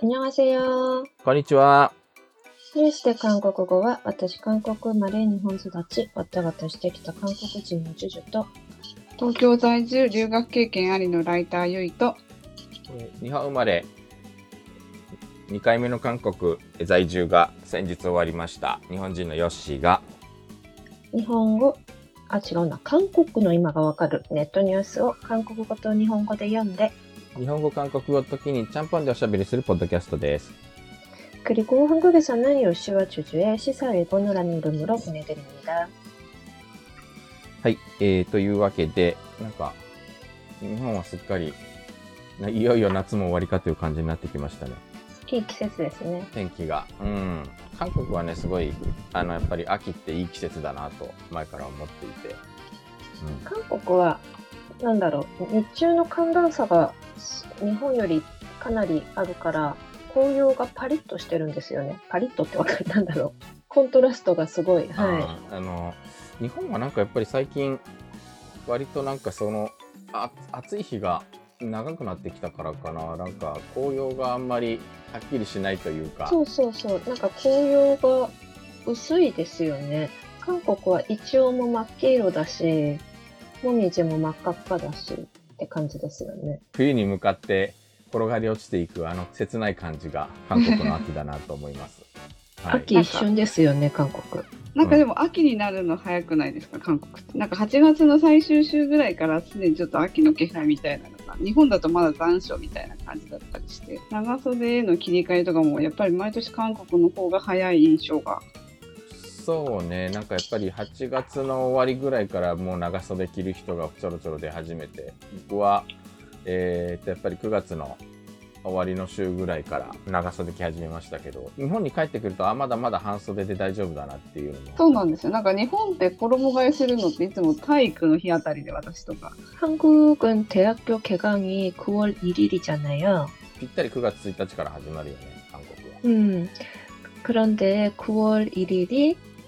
こんにちは。こんにちは。そして韓国語は、私、韓国生まれ、日本育ち、わたわたしてきた韓国人のジュジュと、東京在住、留学経験ありのライター、ゆいと、日本生まれ、2回目の韓国在住が先日終わりました。日本人のヨッシーが、日本語、あ、違うな、韓国の今がわかるネットニュースを韓国語と日本語で読んで、日本語韓国語時にちゃんぽんでおしゃべりするポッドキャストです。 그리고 한국에서는 요시와 주주의 시사 일본어라는 이름으로 보내드립니다. はい、えー、というわけでなんか日本はすっかりないよいよ夏も終わりかという感じになってきましたね。いい季節ですね。天気が。うん。韓国はね、すごい、あの、やっぱり秋っていい季節だなと前から思っていて。うん。韓国は、なんだろう、日中の寒暖差が 日本よりかなりあるから、紅葉がパリッとしてるんですよね。パリッとってわかるなんだろう。コントラストがすごい。はあーあの日本はなんかやっぱり最近割となんかそのあ暑い日が長くなってきたからかななんか紅葉があんまりはっきりしないというい。かそうそうそう。なんか紅葉が薄いですよね。韓国はイチョウも真っ黄色だし、もみじも真っ赤っかだしって感じですよね。冬に向かって転がり落ちていくあの切ない感じが韓国の秋だなと思います。はい、秋一瞬ですよね、韓国。なんかでも秋になるの早くないですか韓国ってなんか8月の最終週ぐらいからすでにちょっと秋の気配みたいなのが日本だとまだ残暑みたいな感じだったりして長袖への切り替えとかもやっぱり毎年韓国の方が早い印象がそうねなんかやっぱり8月の終わりぐらいからもう長袖着る人がちょろちょろ出始めて僕は、えーとやっぱり9月の終わりの週ぐらいから長袖着始めましたけど日本に帰ってくるとあまだまだ半袖で大丈夫だなっていうのもそうなんですよなんか日本って衣替えするのっていつも体育の日あたりで私とか 한국은 대학교 개강이 9월 1일이잖아요. ぴったり9月1日から始まるよね韓国は。 음, 그런데 9월 1일이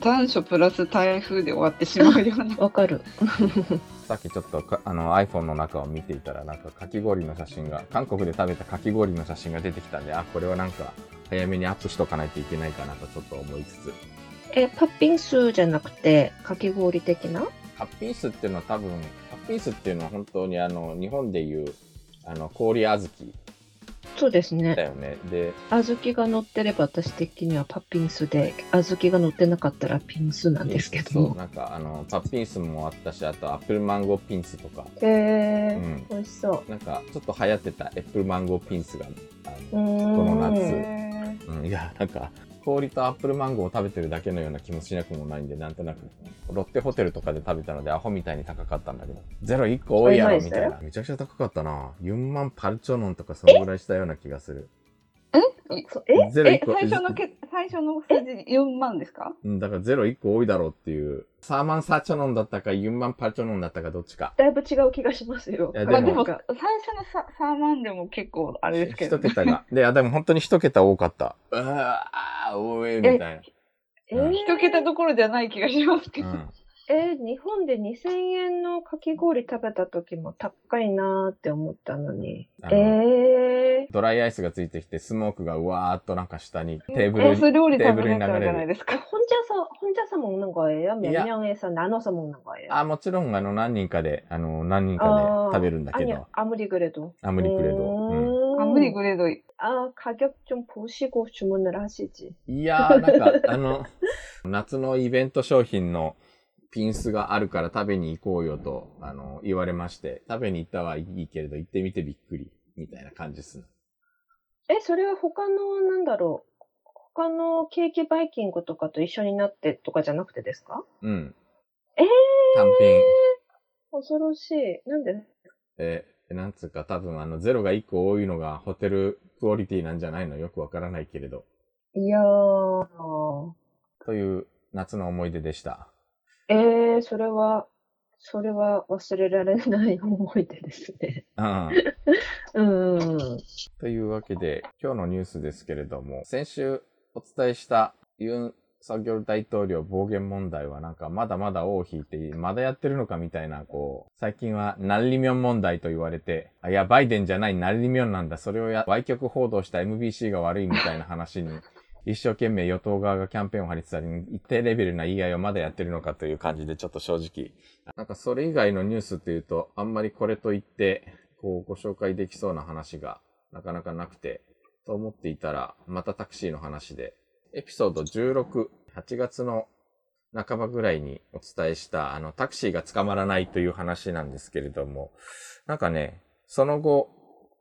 残暑プラス台風で終わってしまうような。わかる。さっきちょっとかあの iPhone の中を見ていたらなんかかき氷の写真が韓国で食べたかき氷の写真が出てきたんであこれはなんか早めにアップしとかないといけないかなとちょっと思いつつ。え、パッピンスじゃなくて、かき氷的な？ハッピースっていうのは多分ハッピースっていうのは本当にあの日本でいうあの氷小豆そうですだね。よねで小豆が乗ってれば私的にはパッピンスで、小豆が乗ってなかったらピンスなんですけども。そうなんかあのパッピンスもあったしあとアップルマンゴーピンスとかへえうん美味しそう。なんかちょっと流行ってた애플망고빙수があのこの夏ん。うん、いやなんか氷とアップルマンゴーを食べてるだけのような気もしなくもないんでなんとなく。ロッテホテルとかで食べたのでアホみたいに高かったんだけど。ゼロ1個多いやろみたいな。めちゃくちゃ高かったな。4万 팔천 원とかそのぐらいしたような気がする。そえ？ゼロ1個。え最初のけ最初の数字4万ですか？うんだからゼロ1個多いだろうっていう。サーマンサーチョノンだったか4万パルチョノンだったかどっちか。だいぶ違う気がしますよ。いやまあでも最初のさ3万でも結構あれですけど、一桁がでいやでも本当に一桁多かった。うわー多いみたいな。えうん。ー一桁どころじゃない気がしますけど、うんえー日本で2000円のかき氷食べた時も高いなーって思ったのに。あのえー、ドライアイスがついてきてスモークがうわーっとなんか下にテーブルにコース料理テー食べれちゃうブルに流れるじゃないですか 혼자서 혼자서 먹는 거예요? 몇 야. 명에서 나눠서 먹는 거예요? あ、もちろん、あの、何人かで、あの、何人かあーで食べるんだけ 아니 ど、 아무리 그래도. アムリクレド。うん 음. 아무리 그래도 아 가격 좀 보시고 주문을 하시지. いやー、なんか、あの、夏のイベント商品の ピンスがあるから食べに行こうよと、あの、言われまして、食べに行ったはいいけれど、行ってみてびっくり、みたいな感じですね。え、それは他のなんだろう。他のケーキバイキングとかと一緒になってとかじゃなくてですか？うん。えー単品。恐ろしい。なんで？えなんつうか多分あのゼロが1個多いのがホテルクオリティなんじゃないの？よくわからないけれど。いやー、という夏の思い出でした。えー、それは、それは忘れられない思い出ですね。うん うん。というわけで、今日のニュースですけれども、先週お伝えしたユン・ソギョル大統領暴言問題はなんかまだまだ尾を引いて、まだやってるのかみたいな、こう、最近はナリミョン問題と言われて、あいや、バイデンじゃないナリミョンなんだ、それをや、歪曲報道した MBC が悪いみたいな話に、一生懸命与党側がキャンペーンを張りつつあり、一定レベルな言い合いをまだやってるのかという感じで、ちょっと正直、なんかそれ以外のニュースっていうと、あんまりこれといって、こう、ご紹介できそうな話がなかなかなくて、と思っていたら、またタクシーの話で、エピソード16、8月の半ばぐらいにお伝えした、あの、タクシーが捕まらないという話なんですけれども、なんかね、その後、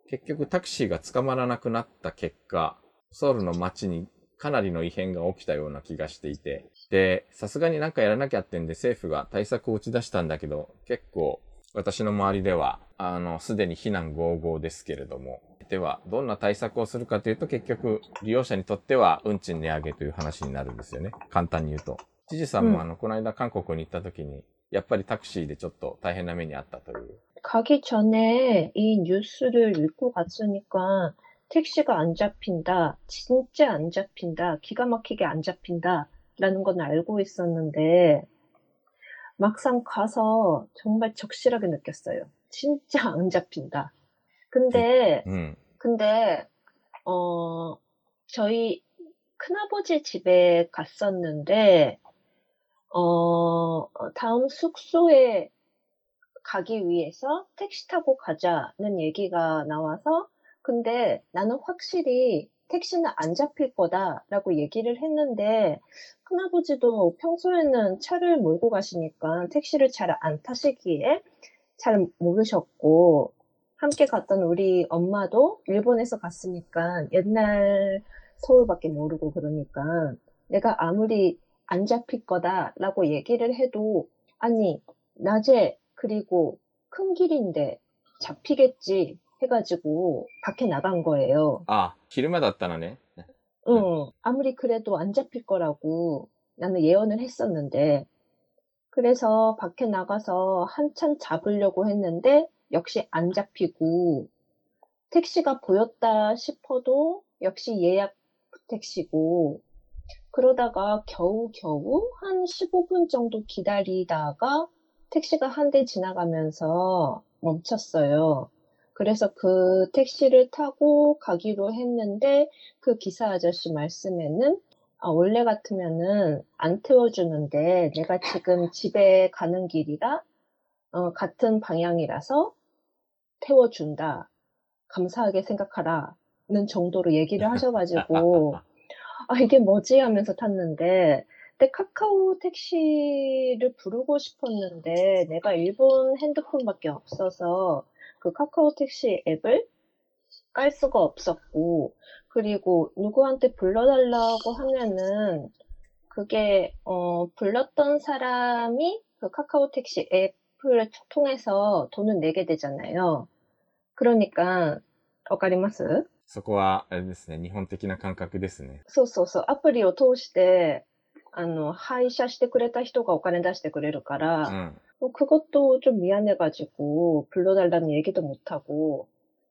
結局タクシーが捕まらなくなった結果、ソウルの街にかなりの異変が起きたような気がしていて、で、さすがになんかやらなきゃってんで政府が対策を打ち出したんだけど、結構私の周りでは、あの、すでに非難合々ですけれども、では、どんな対策をするかというと、結局、利用者にとっては、運賃値上げという話になるんですよね。簡単に言うと。知事さんも、うんあの、この間韓国に行った時に、やっぱりタクシーでちょっと大変な目にあったという。 가기 전에 이 뉴스를 읽고 갔으니까 택시가 안 잡힌다, 진짜 안 잡힌다, 기가 막히게 안 잡힌다, 라는 건 알고 있었는데, 막상 가서 정말 적실하게 느꼈어요. 진짜 안 잡힌다. 근데, うん。 근데, 어, 저희 큰아버지 집에 갔었는데, 어, 다음 숙소에 가기 위해서 택시 타고 가자는 얘기가 나와서, 근데 나는 확실히 택시는 안 잡힐 거다라고 얘기를 했는데, 큰아버지도 평소에는 차를 몰고 가시니까 택시를 잘 안 타시기에 잘 모르셨고, 함께 갔던 우리 엄마도 일본에서 갔으니까 옛날 서울밖에 모르고 그러니까 내가 아무리 안 잡힐 거다라고 얘기를 해도 아니 낮에 그리고 큰 길인데 잡히겠지 해가지고 밖에 나간 거예요. 아, 기름에 닿다나네. 응, 아무리 그래도 안 잡힐 거라고 나는 예언을 했었는데. 그래서 밖에 나가서 한참 잡으려고 했는데 역시 안 잡히고 택시가 보였다 싶어도 역시 예약 택시고 그러다가 겨우겨우 한 15분 정도 기다리다가 택시가 한 대 지나가면서 멈췄어요. 그래서 그 택시를 타고 가기로 했는데, 그 기사 아저씨 말씀에는 아, 원래 같으면은 안 태워주는데 내가 지금 집에 가는 길이라 어, 같은 방향이라서 태워준다. 감사하게 생각하라는 정도로 얘기를 하셔가지고 아 이게 뭐지 하면서 탔는데 근데 카카오 택시를 부르고 싶었는데 내가 일본 핸드폰밖에 없어서 그 카카오 택시 앱을 깔 수가 없었고 그리고 누구한테 불러달라고 하면은 그게 어 불렀던 사람이 그 카카오 택시 앱을 통해서 돈을 내게 되잖아요. 그러니까 わかりますそこは、あれですね、日本的な感覚ですね。そうそうそう。アプリを通して、あの、配車してくれた人がお金出してくれるかうら、ん。 뭐 그것도 좀 미안해가지고 불러달라는 얘기도 못하고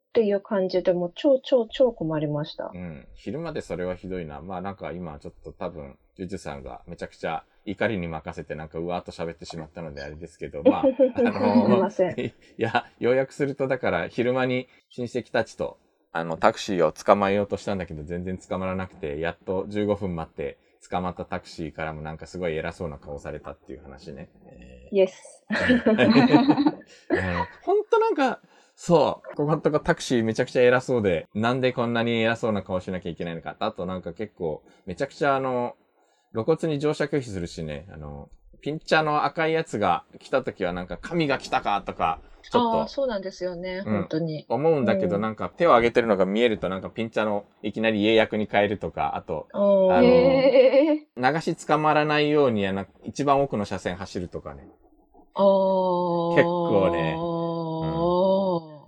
っていう感じでもう超超超困りましたう。ん。昼間でそれはひどいな。まあなんか今ちょっと多分、ジュジュさんがめちゃくちゃ怒りに任せてなんかうわーっと喋ってしまったのであれですけど、まあ、あすみのません。いや、要約するとだから昼間に親戚たちとあのタクシーを捕まえようとしたんだけど全然捕まらなくて、やっと15分待って 捕まったタクシーからもなんかすごい偉そうな顔されたっていう話ね。えーイエス。ほんとなんか、そう、ここんとこタクシーめちゃくちゃ偉そうで、なんでこんなに偉そうな顔しなきゃいけないのか。あとなんか結構、めちゃくちゃあの、露骨に乗車拒否するしね、あの、ピンチャーの赤いやつが来た時はなんか神が来たかとか、ちょっああ、とそうなんですよね、うん。本当に。思うんだけど、うん。なんか手を挙げてるのが見えるとなんかピンチャーのいきなり英訳に変えるとか、あと、あの流し捕まらないように一番奥の車線走るとかね。結構ねあ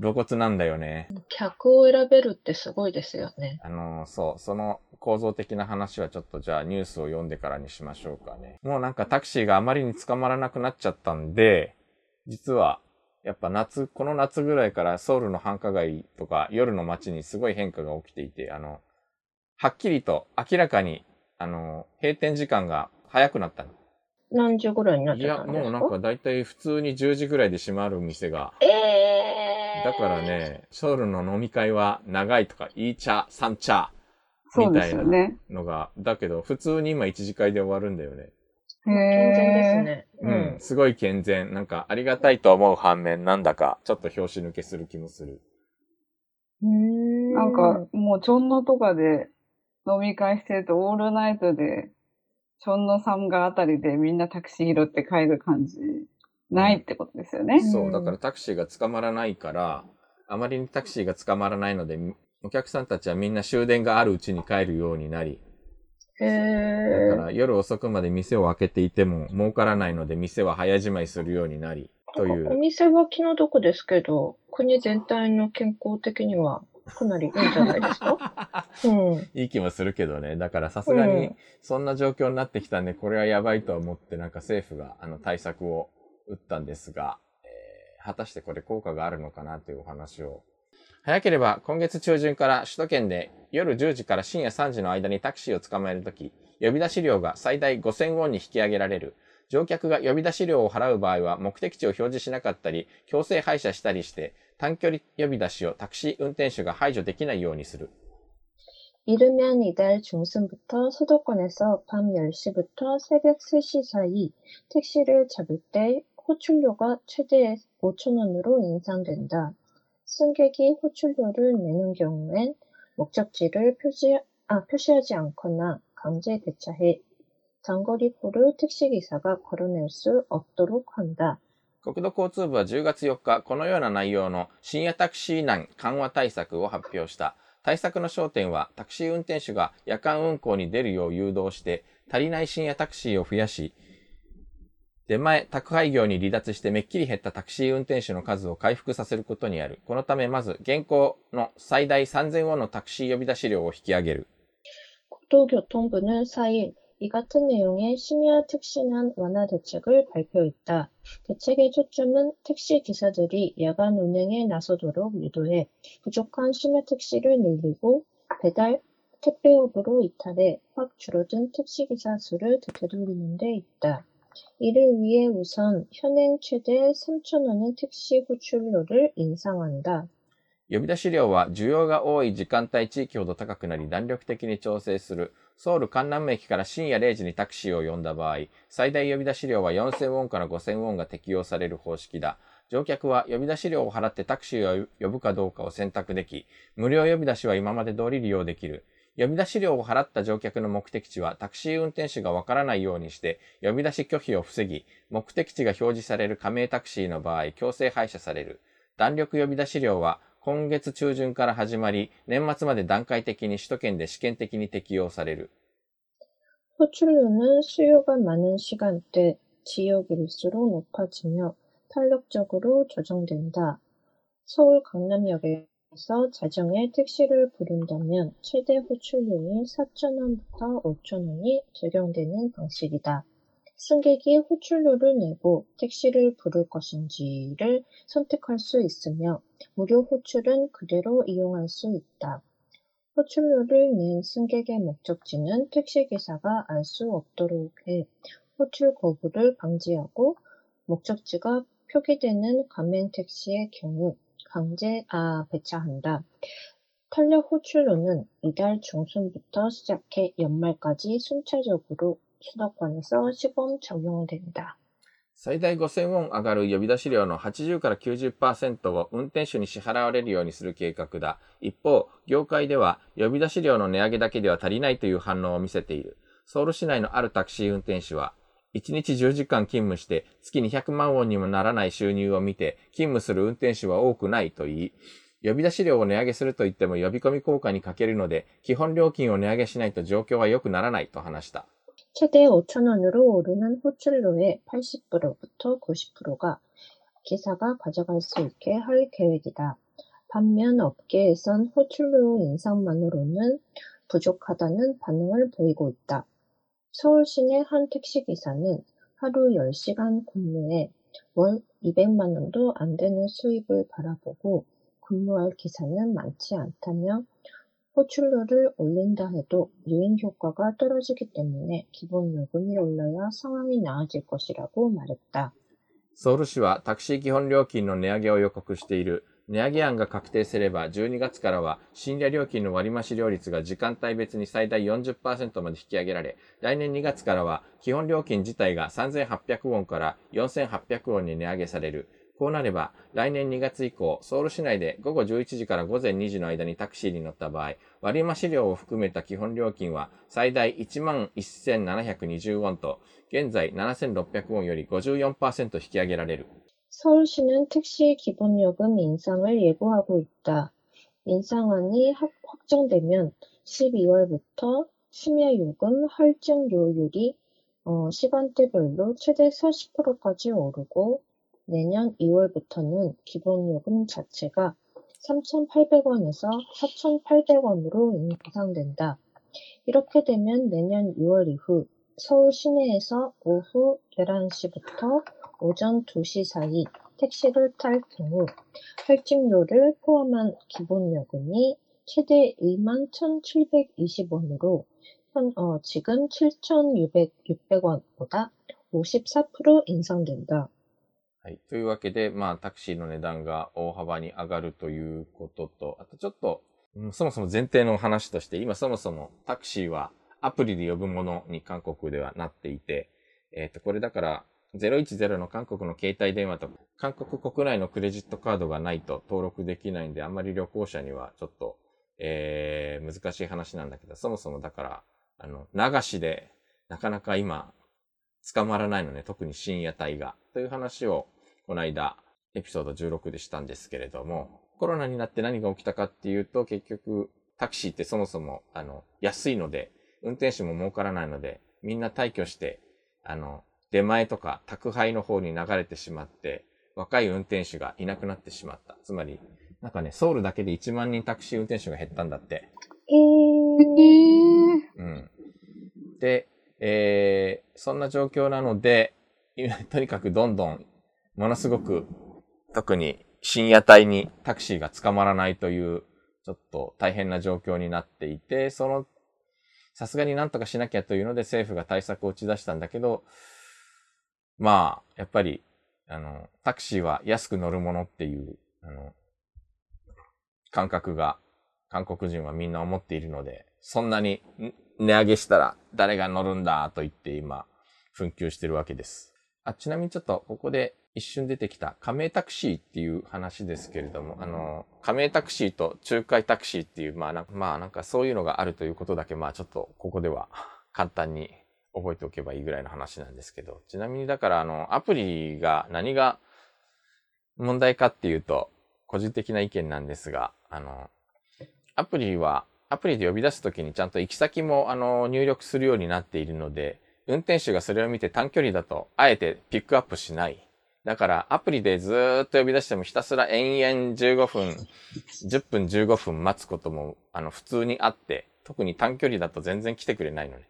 露骨なんだよね。客を選べるってすごいですよね。あの、そう、その構造的な話はちょっとじゃあニュースを読んでからにしましょうかね。もうなんかタクシーがあまりに捕まらなくなっちゃったんで、実は、やっぱ夏、この夏ぐらいからソウルの繁華街とか夜の街にすごい変化が起きていて、あの、はっきりと明らかに、あの、閉店時間が早くなったの。何時ぐらいになっいや、ちゃったんですか？もうなんかだいたい普通に10時ぐらいで閉まる店が。ええー。だから。ね、ソウルの飲み会は長いとか、いい茶、三茶そうですよね。のが、だけど普通に今一次会で終わるんだよね。へ健全ですね。うん、すごい健全。なんかありがたいと思う反面、なんだかちょっと拍子抜けする気もする。うん。なんか、もう、チョンノとかで飲み会してると、オールナイトで、チョンノサムガあたりでみんなタクシー拾って帰る感じ、ないってことですよね。そう、だからタクシーが捕まらないから、あまりにタクシーが捕まらないので、お客さんたちはみんな終電があるうちに帰るようになり、へだえから夜遅くまで店を開けていても儲からないので店は早じまいするようになり、といおう。店は気の毒ですけど、国全体の健康的にはかなりいいんじゃないですか？うん。いい気もするけどね。だからさすがにそんな状況になってきたんで、これはやばいと思ってなんか政府があの対策を打ったんですが、えー果たしてこれ効果があるのかなというお話を。早ければ今月中旬から首都圏で夜10時から深夜3時の間にタクシーを捕まえるとき、呼び出し料が最大5000ウォンに引き上げられる。乗客が呼び出し料を払う場合は目的地を表示しなかったり、強制廃車したりして、短距離呼び出しをタクシー運転手が排除できないようにする。 이르면 이달 중순부터 수도권에서 밤 10시부터 새벽 3시 사이 택시를 잡을 때 호출료가 최대 5천원으로 인상된다. 승객이 호출료를 내는 경우엔 목적지를 표시, 아, 표시하지 않거나 강제 배차해 장거리표를 택시기사가 걸어낼 수 없도록 한다. 国土交通部は10月4日、このような内容の深夜タクシー難緩和対策を発表した。対策の焦点は、タクシー運転手が夜間運行に出るよう誘導して、足りない深夜タクシーを増やし、 出前、宅配業に離脱してめっきり減ったタクシー運転手の数を回復させることにある。このため、まず、現行の最大3000ウォンのタクシー呼び出し料を引き上げる。 국토교통부는 4일 이 같은 내용의 심야 택시난 완화 대책을 발표했다. 대책의 초점은 택시 기사들이 야간 운행에 나서도록 유도해 부족한 심야 택시를 늘리고 배달, 택배업으로 이탈해 확 줄어든 택시기사 수를 되돌리는 데 있다. 이를 위해 우선 현행 최대 3,000원의 택시 호출료를 인상한다. 呼び出し料は需要が多い時間帯地域ほど高くなり弾力的に調整する。ソウル関南駅から深夜0時にタクシーを呼んだ場合、最大呼び出し料は4000ウォンから5000ウォンが適用される方式だ。乗客は呼び出し料を払ってタクシーを呼ぶかどうかを選択でき、無料呼び出しは今まで通り利用できる。 呼び出し料を払った乗客の目的地はタクシー運転手がわからないようにして、呼び出し拒否を防ぎ、目的地が表示される加盟タクシーの場合、強制廃車される。弾力呼び出し料は今月中旬から始まり、年末まで段階的に首都圏で試験的に適用される。 호출료는 수요가 많은 시간대, 지역일수록 높아지며 탄력적으로 조정된다. 서울 강남역에 서 자정에 택시를 부른다면 최대 호출료인 4,000원부터 5,000원이 적용되는 방식이다. 승객이 호출료를 내고 택시를 부를 것인지를 선택할 수 있으며 무료 호출은 그대로 이용할 수 있다. 호출료를 낸 승객의 목적지는 택시기사가 알 수 없도록 해 호출 거부를 방지하고 목적지가 표기되는 가맹 택시의 경우 강제 아, 배차한다. 탄력 호출료는 이달 중순부터 시작해 연말까지 순차적으로 수도권에서 시범 적용된다. 最大5000ウォン上がる呼び出し料の80から90%を運転手に支払われるようにする計画だ。一方、業界では呼び出し料の値上げだけでは足りないという反応を見せている。ソウル市内のあるタクシー運転手は、 1日10時間勤務して月200万ウォンにもならない収入を見て勤務する運転手は多くないと言い、呼び出し料を値上げすると言っても呼び込み効果に欠けるので、基本料金を値上げしないと状況は良くならないと話した。 최대 5,000원으로 오르는 호출료의 80%부터 90%가 기사가 가져갈 수 있게 할 계획이다. 반면 업계에선 호출료 인상만으로는 부족하다는 반응을 보이고 있다. 서울 시내 한 택시기사는 하루 10시간 근무에 월 200만 원도 안 되는 수입을 바라보고 근무할 기사는 많지 않다며 호출료를 올린다 해도 유인 효과가 떨어지기 때문에 기본 요금이 올라야 상황이 나아질 것이라고 말했다. ソウル市はタクシー基本料金の値上げを予告している。 値上げ案が確定すれば、12月からは深夜料金の割増料率が時間帯別に最大40%まで引き上げられ、来年2月からは基本料金自体が3800ウォンから4800ウォンに値上げされる。こうなれば、来年2月以降、ソウル市内で午後11時から午前2時の間にタクシーに乗った場合、割増料を含めた基本料金は最大11,720ウォンと、現在7600ウォンより54%引き上げられる。 서울시는 택시 기본요금 인상을 예고하고 있다. 인상안이 확- 확정되면 12월부터 심야 요금 할증료율이 어, 시간대별로 최대 40%까지 오르고 내년 2월부터는 기본요금 자체가 3,800원에서 4,800원으로 인상된다. 이렇게 되면 내년 6월 이후 서울 시내에서 오후 11시부터 오전 2시 사이 택시를 탈 경우 할증료를 포함한 기본요금이 최대 21,720원으로 현, 어, 지금 7,600원보다 54% 인상된다. はい。というわけで、まあ、タクシーの値段が大幅に上がるということと、あとちょっと、うんそもそも前提の話として、今そもそもタクシーはアプリで呼ぶものに韓国ではなっていて、えっ、と、これだから、 010の韓国の携帯電話と韓国国内のクレジットカードがないと登録できないんで、あんまり旅行者にはちょっと、えー、難しい話なんだけど、そもそもだから、あの、流しでなかなか今、捕まらないのね、特に深夜帯が。という話を、この間、エピソード16でしたんですけれども、コロナになって何が起きたかっていうと、結局、タクシーってそもそも、あの、安いので、運転手も儲からないので、みんな退去して、あの、出前とか宅配の方に流れてしまって、若い運転手がいなくなってしまった。つまり、なんかね、ソウルだけで1万人タクシー運転手が減ったんだって。 에... うん。で、えー、そんな状況なので、今 とにかくどんどん、ものすごく、特に深夜帯にタクシーが捕まらないという、ちょっと大変な状況になっていて、その、さすがになんとかしなきゃというので政府が対策を打ち出したんだけど、まあ、やっぱり、あの、タクシーは安く乗るものっていう、あの、感覚が韓国人はみんな思っているので、そんなに値上げしたら誰が乗るんだと言って今、紛糾してるわけです。あ、ちなみにちょっとここで一瞬出てきた加盟タクシーっていう話ですけれども、あの、加盟タクシーと仲介タクシーっていう、まあな、まあなんかそういうのがあるということだけ、まあちょっとここでは簡単に覚えておけばいいぐらいの話なんですけど、ちなみにだからあの、アプリが何が問題かっていうと、個人的な意見なんですが、あの、アプリは、アプリで呼び出すときにちゃんと行き先も、あの、入力するようになっているので、運転手がそれを見て短距離だと、あえてピックアップしない。だから、アプリでずっと呼び出してもひたすら延々15分、10分15分待つことも、あの、普通にあって、特に短距離だと全然来てくれないのね。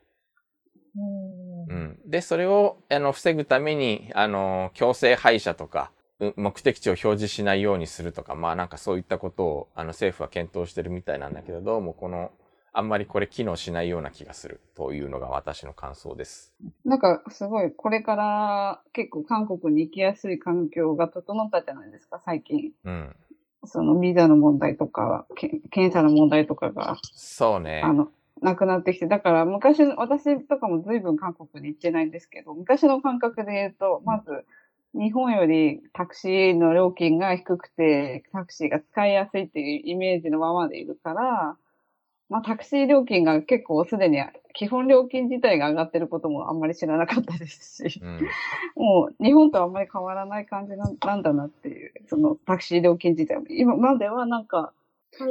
음, うん。で、それを、あの、防ぐために、あの、強制配車とか、う目的地を表示しないようにするとか、まあなんかそういったことを、あの、政府は検討してるみたいなんだけど、どうもこの、あんまりこれ機能しないような気がするというのが私の感想です。なんかすごい、これから結構韓国に行きやすい環境が整ったじゃないですか、最近。うん。そのビザの問題とか、け検査の問題とかが、そうね。あの、なくなってきて、だから昔、私とかも随分韓国に行ってないんですけど、昔の感覚で言うと、まず、日本よりタクシーの料金が低くて、タクシーが使いやすいっていうイメージのままでいるから、まあタクシー料金が結構すでに基本料金自体が上がってることもあんまり知らなかったですし、うん。もう日本とあんまり変わらない感じなんだなっていう、そのタクシー料金自体も。今まではなんか、はい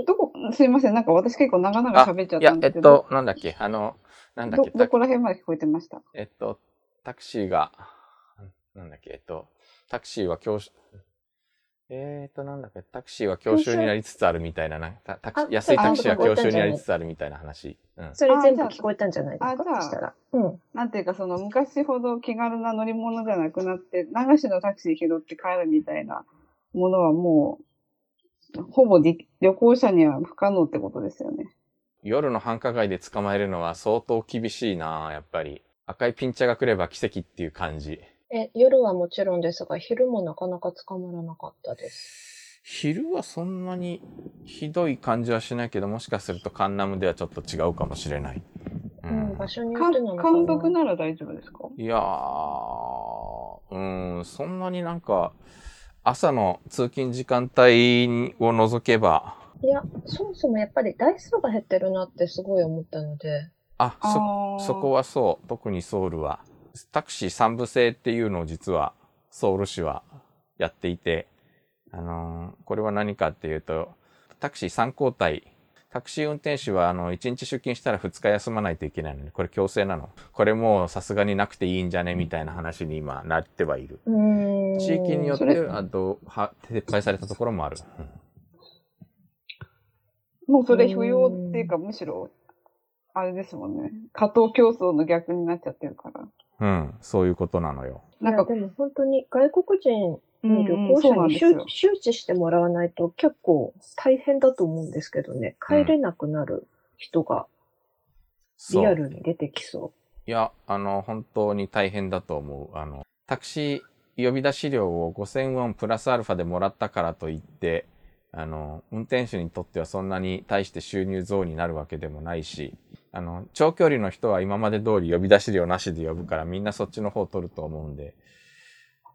どこ、すいません、なんか私結構長々あ喋っちゃっいやたん、ですけど、えっと、なんだっけ、あの、なんだっどけ、、どこら辺まで聞こえてました？えっと、タクシーが、なんだっけ、えっと、タクシーは教師、えーと、なんだっけ、タクシーは教習になりつつあるみたいな、なタタクシあー安いタクシーは教習になりつつあるみたいな話。うん。それ全部聞こえたんじゃないですか？あじゃあそしたら。うん。なんていうか、その昔ほど気軽な乗り物じゃなくなって、流しのタクシー拾って帰るみたいなものはもう、ほぼり旅行者には不可能ってことですよね。夜の繁華街で捕まえるのは相当厳しいなやっぱり。赤いピンチャが来れば奇跡っていう感じ。え、夜はもちろんですが、昼もなかなか捕まらなかったです。昼はそんなにひどい感じはしないけど、もしかするとカンナムではちょっと違うかもしれない。ううん、ん場。所によかってなのかな。監督なら大丈夫ですか？いやー、うん、そんなになんか、朝の通勤時間帯を除けば、いや、そもそもやっぱり台数が減ってるなってすごい思ったので、あ、そ、そこはそう、特にソウルは。タクシー三部制っていうのを実はソウル市はやっていて、あのーこれは何かっていうと、タクシー3交代、タクシー運転手はあの1日出勤したら2日休まないといけないのに、これ強制なの。これもうさすがになくていいんじゃねみたいな話に今なってはいる。地域によって、あと、は、撤廃されたところもある。もうそれ不要っていうか、むしろ、あれですもんね。加藤競争の逆になっちゃってるから。うん、うん、そういうことなのよ。なんか、でも本当に外国人うんに旅行者に周知してもらわないと結構大変だと思うんですけどね。帰れなくなる人がそうリアルに出てきそいや、あの、本当に大変だと思う。あの、タクシー呼び出し料を5000ウォンプラスアルファでもらったからといって、あの、運転手にとってはそんなに対して収入増になるわけでもないし、あの、長距離の人は今まで通り呼び出し料なしで呼ぶからみんなそっちの方を取ると思うんで。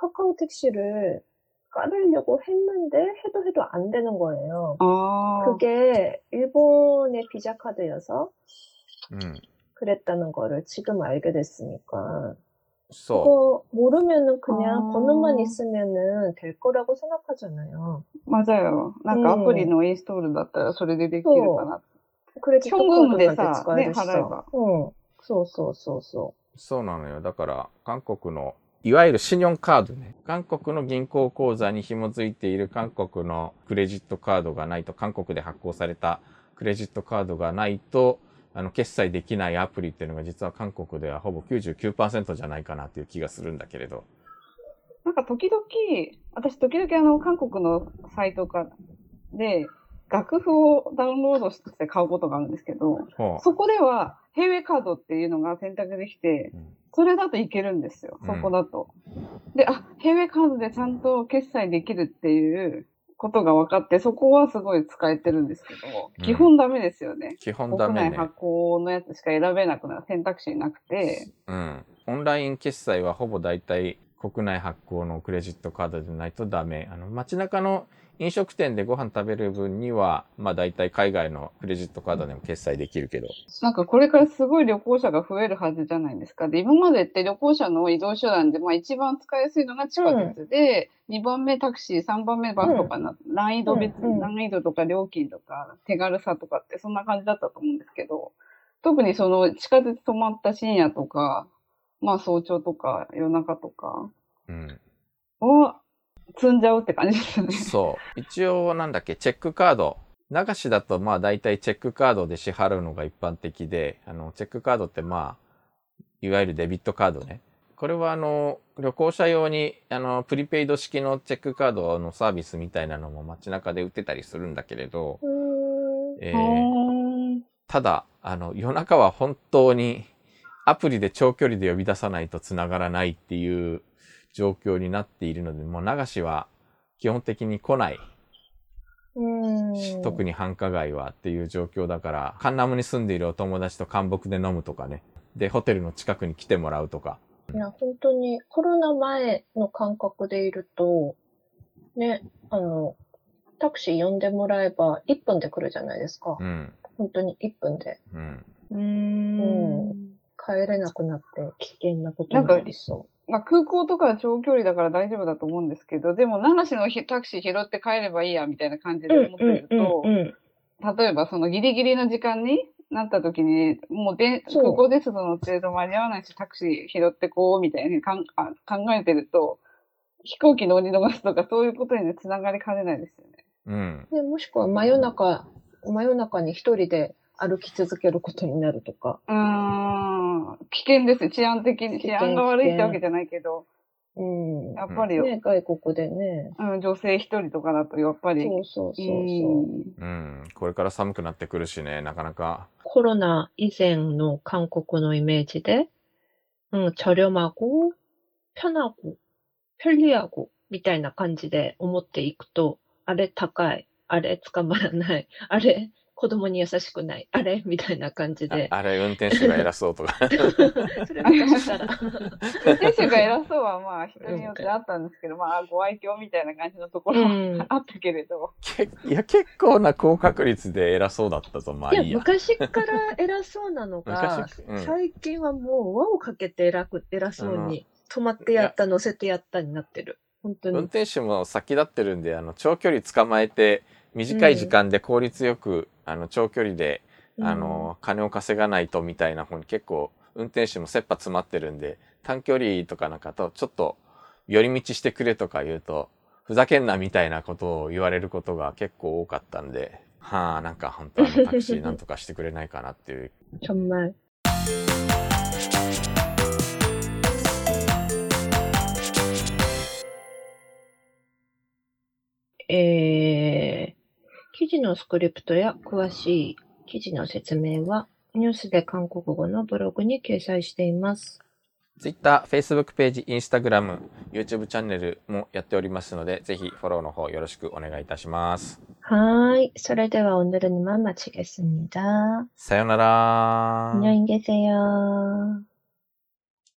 카카오 택시를 깔으려고 했는데 해도 해도 안 되는 거예요. ああ。 그게 일본의 비자 카드여서 うん。 그랬다는 거를 지금 알게 됐으니까 そ 그거 모르면은 그냥 아. 번호만 있으면은 될 거라고 생각하잖아요. 맞아요. なんかアプリのインストールだったらそれでできるかな。 크레디트 현금으로 카드 사,使えるし 네, さ 받아봐. 응. そうそうそうそうそうなのよ。だから、韓国の、 いわゆる信用カードね。韓国の銀行口座に紐づいている韓国のクレジットカードがないと、韓国で発行されたクレジットカードがないと、あの、決済できないアプリっていうのが実は韓国ではほぼ99%じゃないかなっていう気がするんだけれど。なんか時々、私時々あの、韓国のサイトからで、楽譜をダウンロードして買うことがあるんですけど。そこでは、ヘイウェイカードっていうのが選択できて、うんそれだといけるんですよ。うんそこだと。で、あ、ヘイウェイカードでちゃんと決済できるっていうことが分かって、そこはすごい使えてるんですけど、うん基本ダメですよね。基本ダメね。国内発行のやつしか選べなくなる選択肢なくて、うん。オンライン決済はほぼ大体国内発行のクレジットカードでないとダメ。あの、街中の飲食店でご飯食べる分には、まあ大体海外のクレジットカードでも決済できるけど。なんかこれからすごい旅行者が増えるはずじゃないですか。で、今までって旅行者の移動手段で、まあ一番使いやすいのが地下鉄で、2番目タクシー、3番目バスとかな、難易度別、うんうん難易度とか料金とか手軽さとかってそんな感じだったと思うんですけど、特にその地下鉄止まった深夜とか、まあ早朝とか夜中とかうん。を積んじゃうって感じですよね。そう。一応なんだっけ、チェックカード。流しだとまあ大体チェックカードで支払うのが一般的で、あの、チェックカードってまあ、いわゆるデビットカードね。これはあの、旅行者用に、あの、プリペイド式のチェックカードのサービスみたいなのも街中で売ってたりするんだけれど、 음, えうーただ、あの、夜中は本当にアプリで長距離で呼び出さないと繋がらないっていう状況になっているので、もう流しは基本的に来ない。 음. 特に繁華街はっていう状況だから、カンナムに住んでいるお友達と韓木で飲むとかね。で、ホテルの近くに来てもらうとか。いや、本当にコロナ前の感覚でいると、ね、あの、タクシー呼んでもらえば1分で来るじゃないですか。うん。本当に1分でうん。うーん。帰れなくなって危険なことになりそまあ、空港とかは長距離だから大丈夫だと思うんですけど、でも、奈良市のひタクシー拾って帰ればいいや、みたいな感じう。で思ってると、うんうん例えばそのギリギリの時間になった時に、もうで空港鉄道乗ってると間に合わないし、タクシー拾ってこうみたいにかんあ考えてると、飛行機乗り逃すとかそういうことにね、つながりかねないですよね。うん。でもしくは真夜中、真夜中に一人で歩き続けることになるとか。うーん、危険です。治安的に、危険治安が悪いってわけじゃないけど、うん。やっぱり、ね、外国でね。うん、女性一人とかだと、やっぱり、そうそうそうそう。うんうん。これから寒くなってくるしね、なかなか。コロナ以前の韓国のイメージで、うん、저렴하고、편하고、편리하고、みたいな感じで思っていくと、あれ高い、あれ捕まらない、あれ 子供に優しくない、あれ？みたいな感じで。ああれ、運転手が偉そうとか。それ昔から。運転手が偉そうはまあ人によってあったんですけど、まあご愛嬌みたいな感じのところうんはあったけれど、けいや、結構な高確率で偉そうだったぞ。まあいや、いいや。昔から偉そうなのが昔、うん最近はもう輪をかけて偉く、偉そうに、止まってやった、乗せてやったになってる。本当に。運転手も先立ってるんで、あの、長距離捕まえて、短い時間で効率よく、あの、長距離で、あの、金を稼がないとみたいな方に結構、運転手も切羽詰まってるんで、短距離とかなんかと、ちょっと、寄り道してくれとか言うと、ふざけんなみたいなことを言われることが結構多かったんで、はあ、なんか本当あのタクシーなんとかしてくれないかなっていう。정 記事のスクリプトや詳しい記事の説明はニュースで韓国語のブログに掲載しています。 Twitter、Facebook ページ、Instagram、YouTube チャンネルもやっておりますので、ぜひフォローの方よろしくお願いいたします。 하이それでは오늘은 이만 마치겠습니다.さよなら。 안녕히 계세요.